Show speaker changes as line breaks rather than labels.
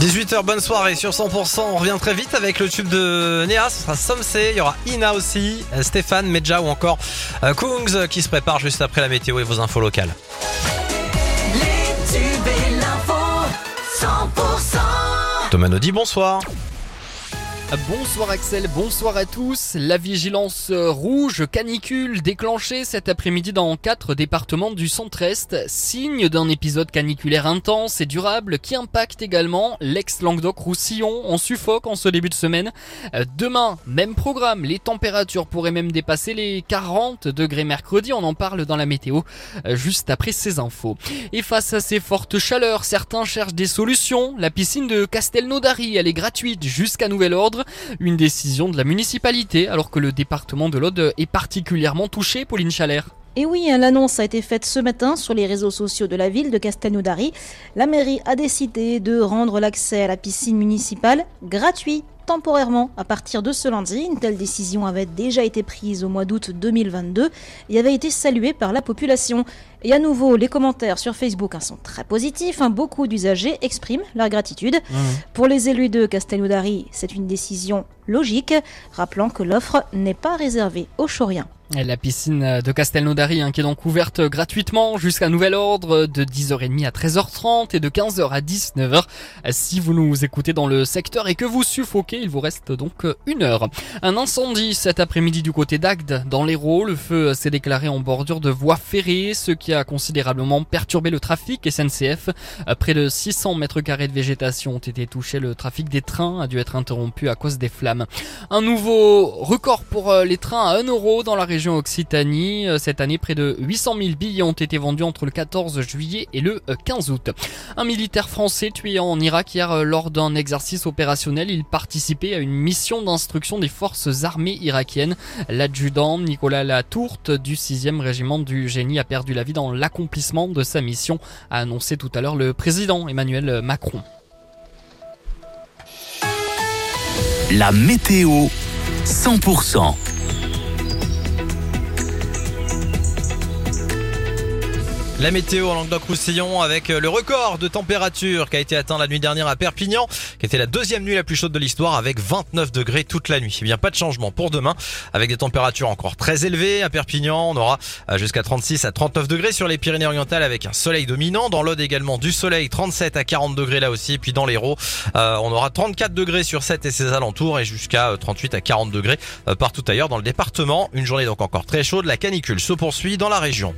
18h, bonne soirée sur 100%. On revient très vite avec le tube de Néa. Ce sera Somsé. Il y aura Ina aussi, euh, Stéphane, Medja ou encore euh, Kungs euh, qui se prépare juste après la météo et vos infos locales.
Les tubes et l'info 100%
Thomas Naudy, bonsoir.
Bonsoir Axel, bonsoir à tous. La vigilance rouge canicule déclenchée cet après-midi dans quatre départements du centre-est, signe d'un épisode caniculaire intense et durable qui impacte également l'ex-Languedoc-Roussillon. On suffoque en ce début de semaine. Demain, même programme, les températures pourraient même dépasser les 40 degrés mercredi. On en parle dans la météo juste après ces infos. Et face à ces fortes chaleurs, certains cherchent des solutions. La piscine de Castelnaudary, elle est gratuite jusqu'à nouvel ordre. Une décision de la municipalité alors que le département de l'Aude est particulièrement touché, Pauline Chalère.
Et oui, hein, l'annonce a été faite ce matin sur les réseaux sociaux de la ville de Castelnaudary. La mairie a décidé de rendre l'accès à la piscine municipale gratuit temporairement à partir de ce lundi. Une telle décision avait déjà été prise au mois d'août 2022 et avait été saluée par la population. Et à nouveau, les commentaires sur Facebook hein, sont très positifs. hein. Beaucoup d'usagers expriment leur gratitude. Pour les élus de Castelnaudary, c'est une décision logique, rappelant que l'offre n'est pas réservée aux Chauriens.
La piscine de Castelnaudary hein, qui est donc ouverte gratuitement jusqu'à nouvel ordre de 10h30 à 13h30 et de 15h à 19h. Si vous nous écoutez dans le secteur et que vous suffoquez, il vous reste donc une heure. Un incendie cet après-midi du côté d'Agde dans l'Hérault. Le feu s'est déclaré en bordure de voie ferrée, ce qui a considérablement perturbé le trafic SNCF. Près de 600 mètres carrés de végétation ont été touchés. Le trafic des trains a dû être interrompu à cause des flammes. Un nouveau record pour euh, les trains à 1 euro dans la région Occitanie. Euh, Cette année, près de 800 000 billets ont été vendus entre le 14 juillet et le euh, 15 août. Un militaire français tué en Irak hier euh, lors d'un exercice opérationnel. Il participait à une mission d'instruction des forces armées irakiennes. L'adjudant Nicolas Latourte du 6e régiment du génie a perdu la vie dans l'accomplissement de sa mission, a annoncé tout à l'heure le président Emmanuel Macron.
La météo 100%.
La météo en Languedoc-Roussillon avec euh, le record de température qui a été atteint la nuit dernière à Perpignan, qui était la deuxième nuit la plus chaude de l'histoire avec 29 degrés toute la nuit. Eh bien, pas de changement pour demain avec des températures encore très élevées. À Perpignan, on aura euh, jusqu'à 36 à 39 degrés sur les Pyrénées-Orientales avec un soleil dominant. Dans l'Aude également du soleil, 37 à 40 degrés là aussi. Puis dans l'Hérault, euh, on aura 34 degrés sur 7 et ses alentours et jusqu'à euh, 38 à 40 degrés partout ailleurs dans le département. Une journée donc encore très chaude. La canicule se poursuit dans la région.